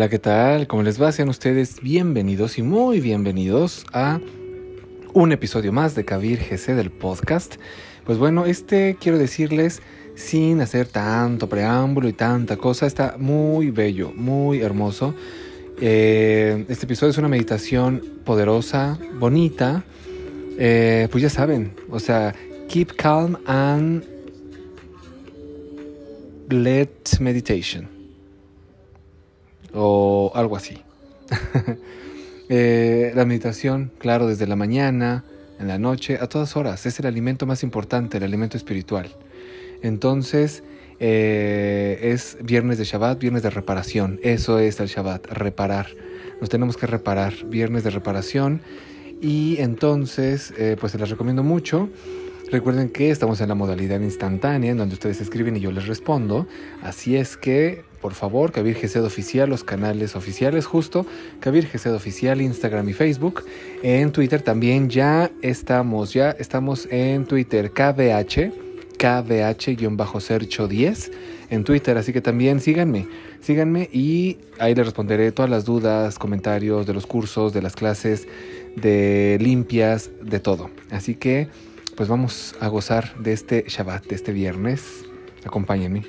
Hola, ¿qué tal? ¿Cómo les va? Sean ustedes bienvenidos y muy bienvenidos a un episodio más de Kabir GC del podcast. Pues bueno, este quiero decirles sin hacer tanto preámbulo y tanta cosa, está muy bello, muy hermoso. Eh, este episodio es una meditación poderosa, bonita. Eh, pues ya saben, o sea, keep calm and let meditation o algo así. Eh, la meditación, claro, desde la mañana, en la noche, a todas horas, es el alimento más importante, el alimento espiritual. Entonces, eh, es viernes de Shabbat, viernes de reparación. Eso es el Shabbat, reparar. Nos tenemos que reparar, viernes de reparación. Y entonces, eh, pues se las recomiendo mucho. Recuerden que estamos en la modalidad instantánea, en donde ustedes escriben y yo les respondo. Así es que, por favor, Kabir Gesed Oficial, los canales oficiales justo, Kabir Gesed Oficial, Instagram y Facebook. En Twitter también ya estamos, ya estamos en Twitter, KBH, KBH-Sercho10 en Twitter, así que también síganme, síganme y ahí les responderé todas las dudas, comentarios de los cursos, de las clases, de limpias, de todo. Así que pues vamos a gozar de este Shabbat, de este viernes. Acompáñenme.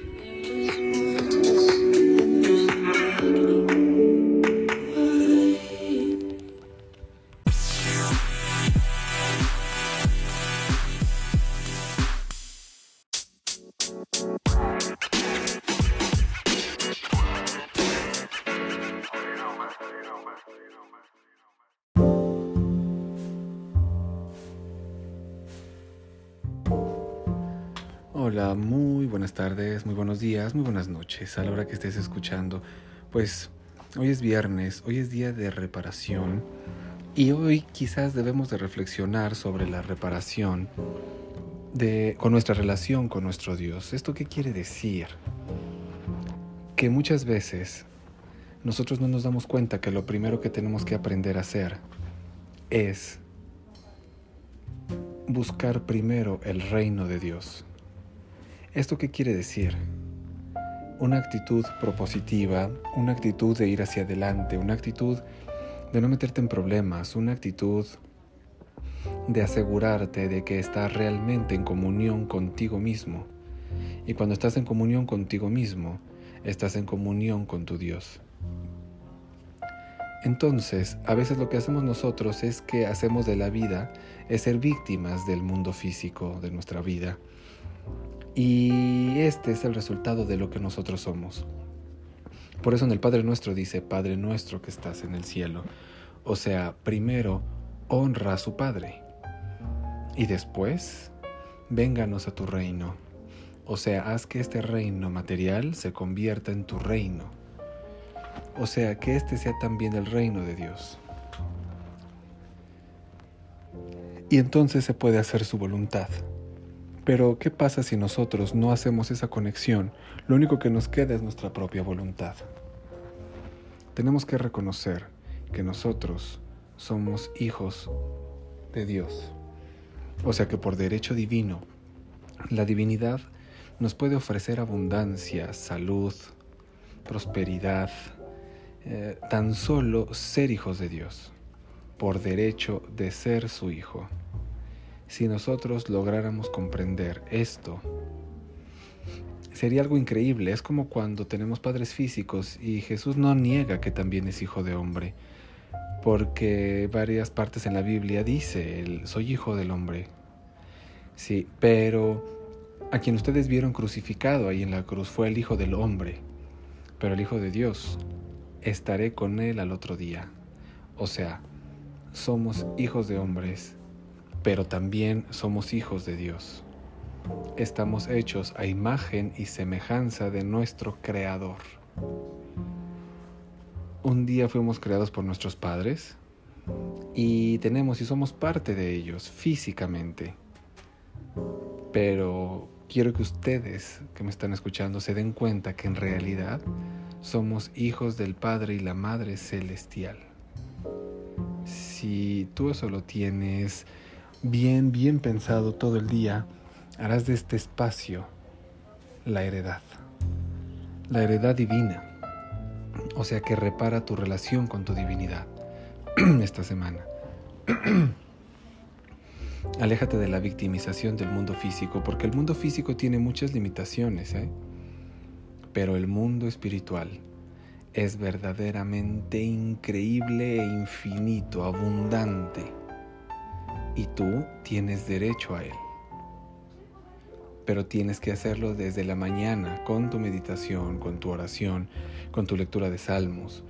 Buenas tardes, muy buenos días, muy buenas noches a la hora que estés escuchando. Pues hoy es viernes, hoy es día de reparación y hoy quizás debemos de reflexionar sobre la reparación de, con nuestra relación con nuestro Dios. ¿Esto qué quiere decir? Que muchas veces nosotros no nos damos cuenta que lo primero que tenemos que aprender a hacer es buscar primero el reino de Dios ¿Esto qué quiere decir? Una actitud propositiva, una actitud de ir hacia adelante, una actitud de no meterte en problemas, una actitud de asegurarte de que estás realmente en comunión contigo mismo. Y cuando estás en comunión contigo mismo, estás en comunión con tu Dios. Entonces, a veces lo que hacemos nosotros es que hacemos de la vida es ser víctimas del mundo físico de nuestra vida y este es el resultado de lo que nosotros somos. Por eso en el Padre Nuestro dice, Padre nuestro que estás en el cielo. O sea, primero honra a su Padre. Y después, vénganos a tu reino. O sea, haz que este reino material se convierta en tu reino. O sea, que este sea también el reino de Dios. Y entonces se puede hacer su voluntad. Pero, ¿qué pasa si nosotros no hacemos esa conexión? Lo único que nos queda es nuestra propia voluntad. Tenemos que reconocer que nosotros somos hijos de Dios. O sea que por derecho divino, la divinidad nos puede ofrecer abundancia, salud, prosperidad, eh, tan solo ser hijos de Dios, por derecho de ser su hijo. Si nosotros lográramos comprender esto, sería algo increíble. Es como cuando tenemos padres físicos y Jesús no niega que también es hijo de hombre, porque varias partes en la Biblia dice, soy hijo del hombre. Sí, pero a quien ustedes vieron crucificado ahí en la cruz fue el hijo del hombre, pero el hijo de Dios, estaré con él al otro día. O sea, somos hijos de hombres pero también somos hijos de Dios. Estamos hechos a imagen y semejanza de nuestro Creador. Un día fuimos creados por nuestros padres y tenemos y somos parte de ellos físicamente. Pero quiero que ustedes que me están escuchando se den cuenta que en realidad somos hijos del Padre y la Madre Celestial. Si tú eso lo tienes bien, bien pensado todo el día, harás de este espacio la heredad, la heredad divina. O sea que repara tu relación con tu divinidad esta semana. Aléjate de la victimización del mundo físico, porque el mundo físico tiene muchas limitaciones, ¿eh? pero el mundo espiritual es verdaderamente increíble e infinito, abundante, y tú tienes derecho a él. Pero tienes que hacerlo desde la mañana, con tu meditación, con tu oración, con tu lectura de salmos.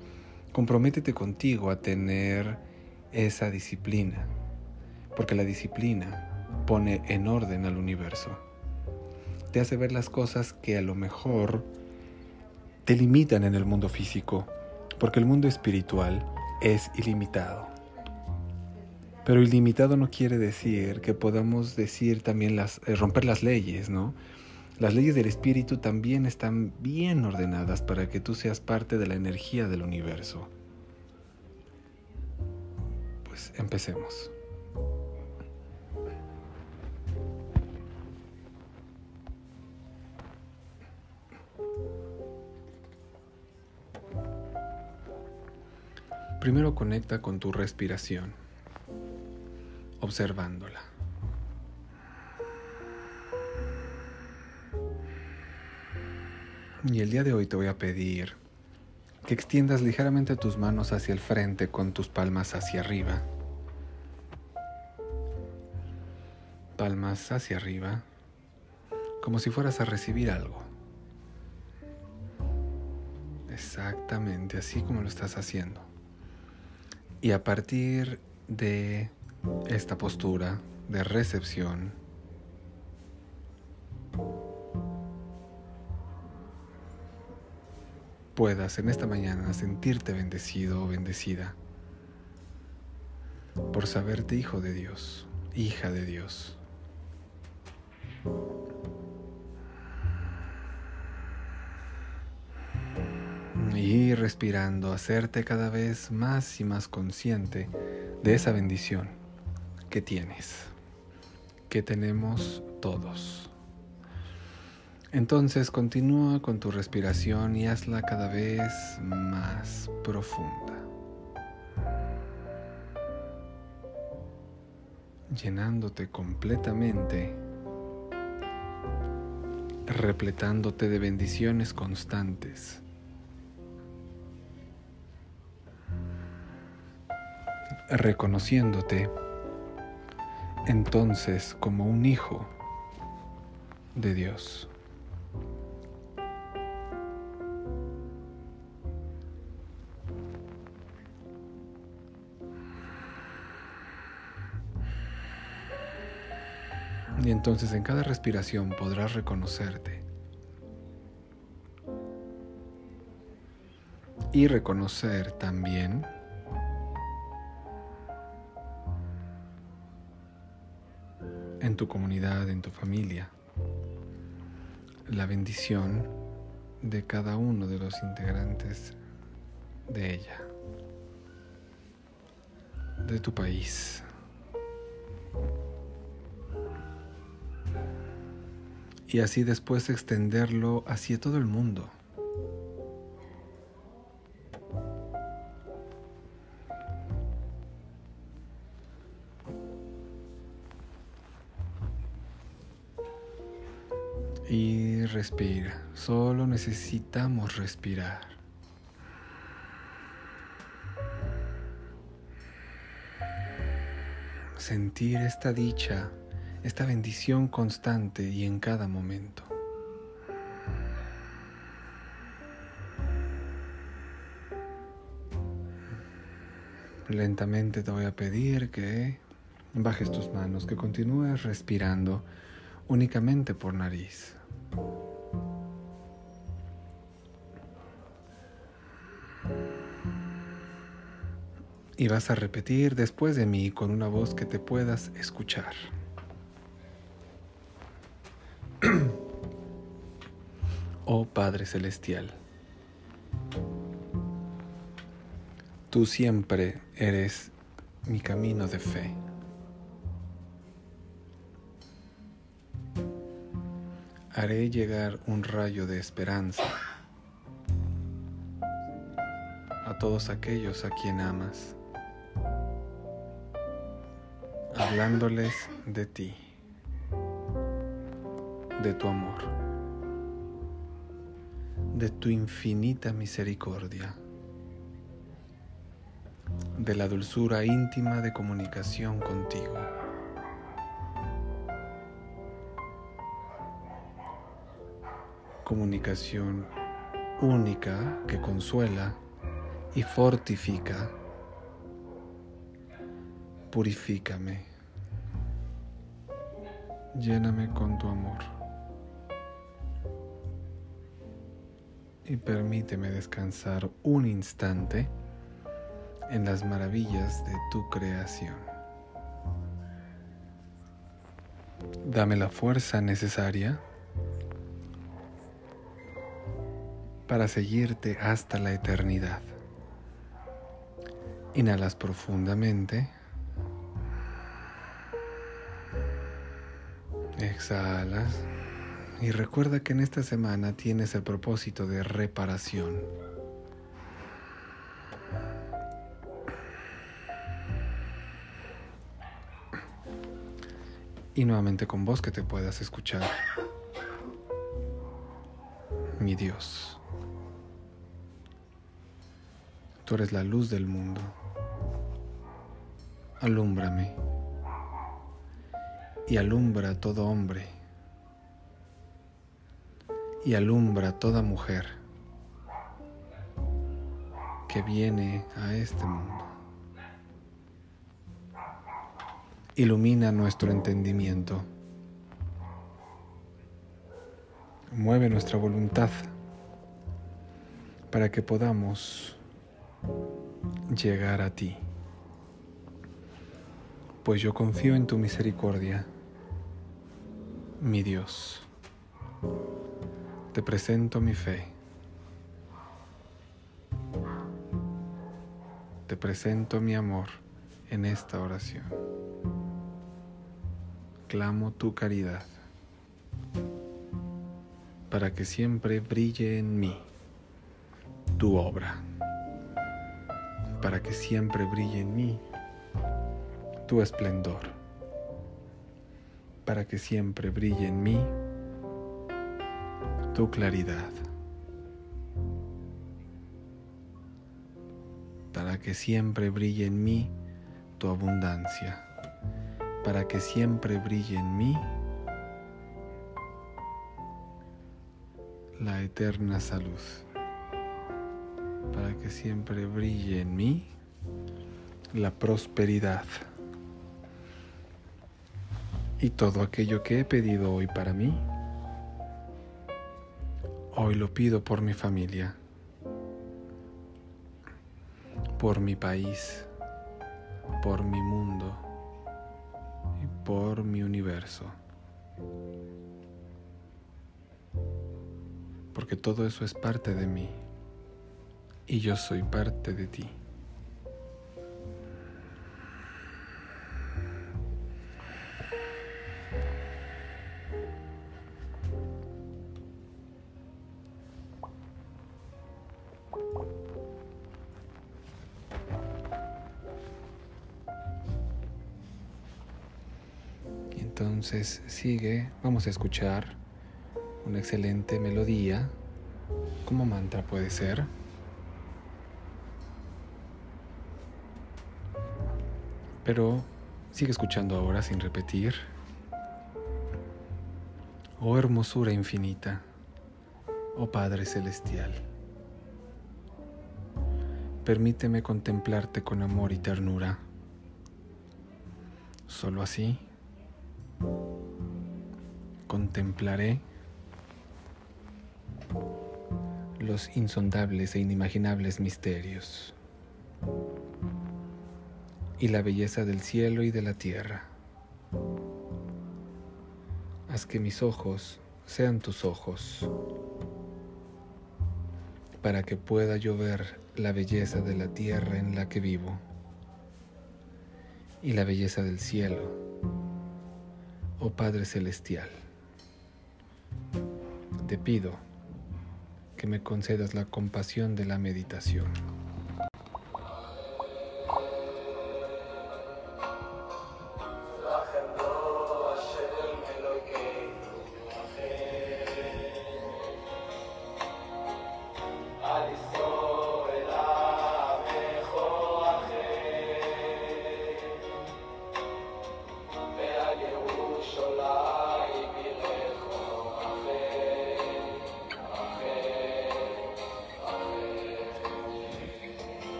Comprométete contigo a tener esa disciplina porque la disciplina pone en orden al universo. Te hace ver las cosas que a lo mejor te limitan en el mundo físico, porque el mundo espiritual es ilimitado. Pero ilimitado no quiere decir que podamos decir también las, eh, romper las leyes, ¿no? Las leyes del espíritu también están bien ordenadas para que tú seas parte de la energía del universo. Pues empecemos. Primero conecta con tu respiración, observándola. Y el día de hoy te voy a pedir que extiendas ligeramente tus manos hacia el frente con tus palmas hacia arriba. Palmas hacia arriba, como si fueras a recibir algo. Exactamente así como lo estás haciendo. Y a partir de esta postura de recepción, puedas en esta mañana sentirte bendecido o bendecida por saberte hijo de Dios, hija de Dios. Y respirando, hacerte cada vez más y más consciente de esa bendición que tienes, que tenemos todos. Entonces continúa con tu respiración y hazla cada vez más profunda. Llenándote completamente, repletándote de bendiciones constantes reconociéndote entonces como un hijo de Dios. Y entonces en cada respiración podrás reconocerte y reconocer también tu comunidad, en tu familia, la bendición de cada uno de los integrantes de ella, de tu país. Y así después extenderlo hacia todo el mundo. Solo necesitamos respirar. Sentir esta dicha, esta bendición constante y en cada momento. Lentamente te voy a pedir que bajes tus manos, que continúes respirando únicamente por nariz. Y vas a repetir después de mí con una voz que te puedas escuchar. oh Padre Celestial, tú siempre eres mi camino de fe. haré llegar un rayo de esperanza todos aquellos a quien amas, hablándoles de ti, de tu amor, de tu infinita misericordia, de la dulzura íntima de comunicación contigo. Comunicación única que consuela y fortifica. Purifícame. Lléname con tu amor. Y permíteme descansar un instante en las maravillas de tu creación. Dame la fuerza necesaria para seguirte hasta la eternidad. Inhalas profundamente. Exhalas. Y recuerda que en esta semana tienes el propósito de reparación. Y nuevamente con vos que te puedas escuchar. Mi Dios. Tú eres la luz del mundo. Alúmbrame y alumbra a todo hombre y alumbra a toda mujer que viene a este mundo. Ilumina nuestro entendimiento. Mueve nuestra voluntad para que podamos llegar a ti. Pues yo confío en tu misericordia, mi Dios. Te presento mi fe. Te presento mi amor en esta oración. Clamo tu caridad para que siempre brille en mí tu obra para que siempre brille en mí tu esplendor, para que siempre brille en mí tu claridad, para que siempre brille en mí tu abundancia, para que siempre brille en mí la eterna salud. Para que siempre brille en mí la prosperidad. Y todo aquello que he pedido hoy para mí, hoy lo pido por mi familia, por mi país, por mi mundo y por mi universo. Porque todo eso es parte de mí y yo soy parte de ti. Sigue, vamos a escuchar una excelente melodía, como mantra puede ser. Pero sigue escuchando ahora sin repetir. Oh hermosura infinita, oh Padre Celestial, permíteme contemplarte con amor y ternura. Solo así contemplaré los insondables e inimaginables misterios y la belleza del cielo y de la tierra. Haz que mis ojos sean tus ojos, para que pueda yo ver la belleza de la tierra en la que vivo y la belleza del cielo, oh Padre Celestial. Te pido que me concedas la compasión de la meditación.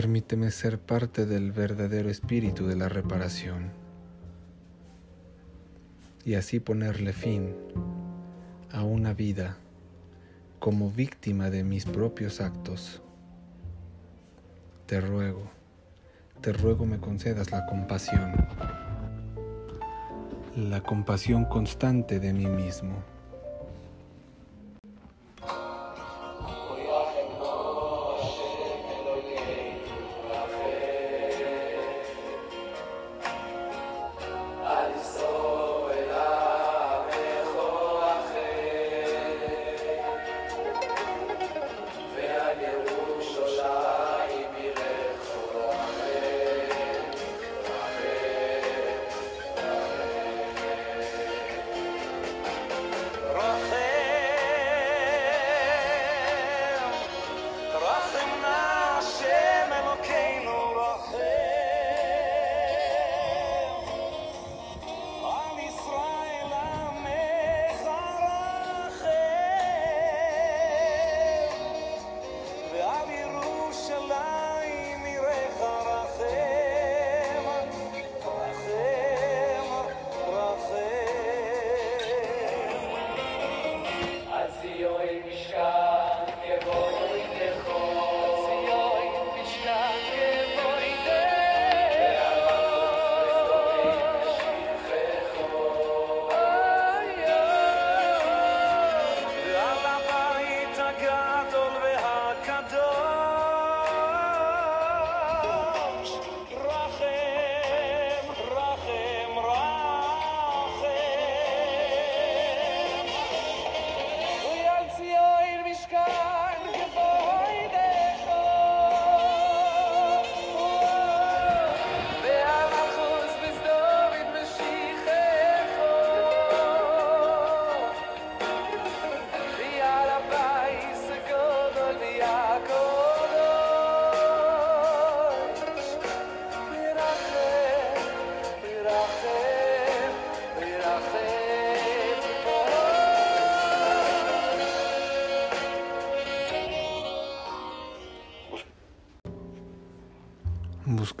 Permíteme ser parte del verdadero espíritu de la reparación y así ponerle fin a una vida como víctima de mis propios actos. Te ruego, te ruego me concedas la compasión, la compasión constante de mí mismo.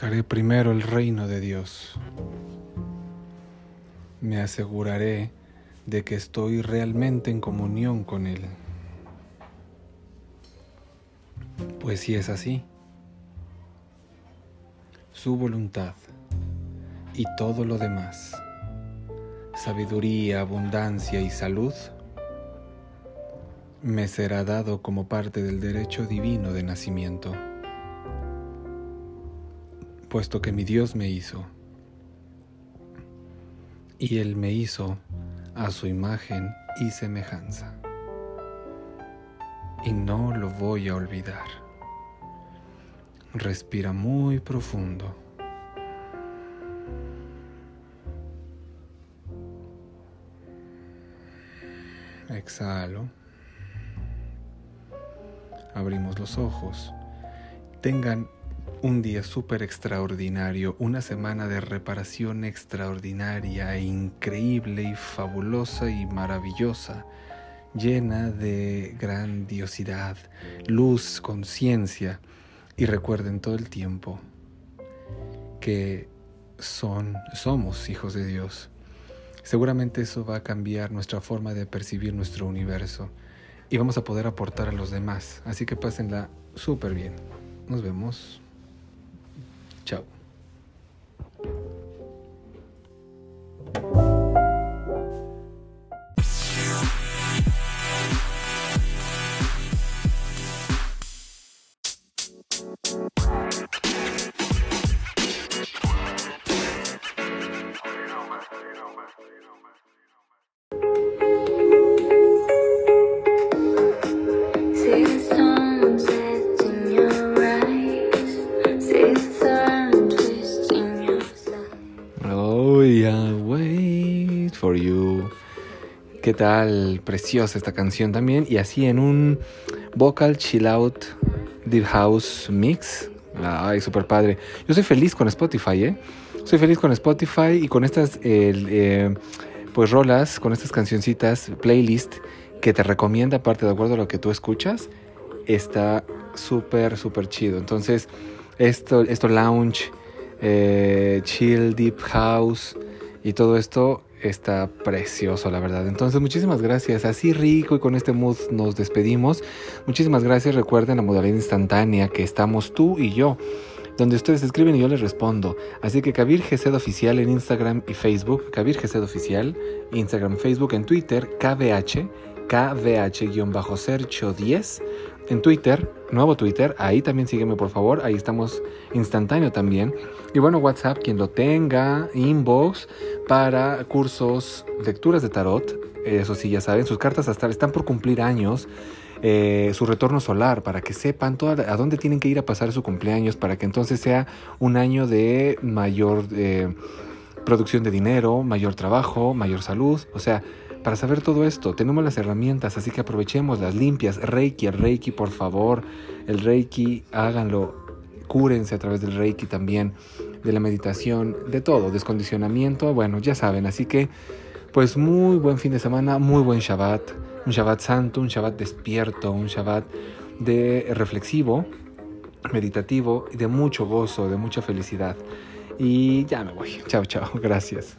Buscaré primero el reino de Dios. Me aseguraré de que estoy realmente en comunión con Él. Pues si es así, su voluntad y todo lo demás, sabiduría, abundancia y salud, me será dado como parte del derecho divino de nacimiento puesto que mi Dios me hizo. Y Él me hizo a su imagen y semejanza. Y no lo voy a olvidar. Respira muy profundo. Exhalo. Abrimos los ojos. Tengan un día súper extraordinario, una semana de reparación extraordinaria e increíble y fabulosa y maravillosa, llena de grandiosidad, luz, conciencia. Y recuerden todo el tiempo que son, somos hijos de Dios. Seguramente eso va a cambiar nuestra forma de percibir nuestro universo y vamos a poder aportar a los demás. Así que pásenla súper bien. Nos vemos. Chao. ¿Qué tal? Preciosa esta canción también. Y así en un vocal chill out deep house mix. Ay, súper padre. Yo soy feliz con Spotify, ¿eh? Soy feliz con Spotify y con estas, eh, pues, rolas, con estas cancioncitas, playlist que te recomienda, aparte de acuerdo a lo que tú escuchas, está súper, súper chido. Entonces, esto, esto lounge, eh, chill, deep house y todo esto está precioso, la verdad. Entonces, muchísimas gracias. Así rico y con este mood nos despedimos. Muchísimas gracias. Recuerden la modalidad instantánea que estamos tú y yo donde ustedes escriben y yo les respondo. Así que Kabir GZ Oficial en Instagram y Facebook, Kabir GZ Oficial, Instagram, Facebook, en Twitter, KBH, KBH-Sercho10, en Twitter, nuevo Twitter, ahí también sígueme por favor, ahí estamos instantáneo también. Y bueno, WhatsApp, quien lo tenga, inbox para cursos, lecturas de tarot, eso sí, ya saben, sus cartas hasta están por cumplir años. Eh, su retorno solar, para que sepan a dónde tienen que ir a pasar su cumpleaños, para que entonces sea un año de mayor eh, producción de dinero, mayor trabajo, mayor salud, o sea, para saber todo esto, tenemos las herramientas, así que aprovechemos las limpias. Reiki, el Reiki, por favor. El Reiki, háganlo. Cúrense a través del Reiki también, de la meditación, de todo, descondicionamiento. Bueno, ya saben, así que, pues muy buen fin de semana, muy buen Shabbat. Un Shabbat santo, un Shabbat despierto, un Shabbat de reflexivo, meditativo y de mucho gozo, de mucha felicidad. Y ya me voy. Chao, chao. Gracias.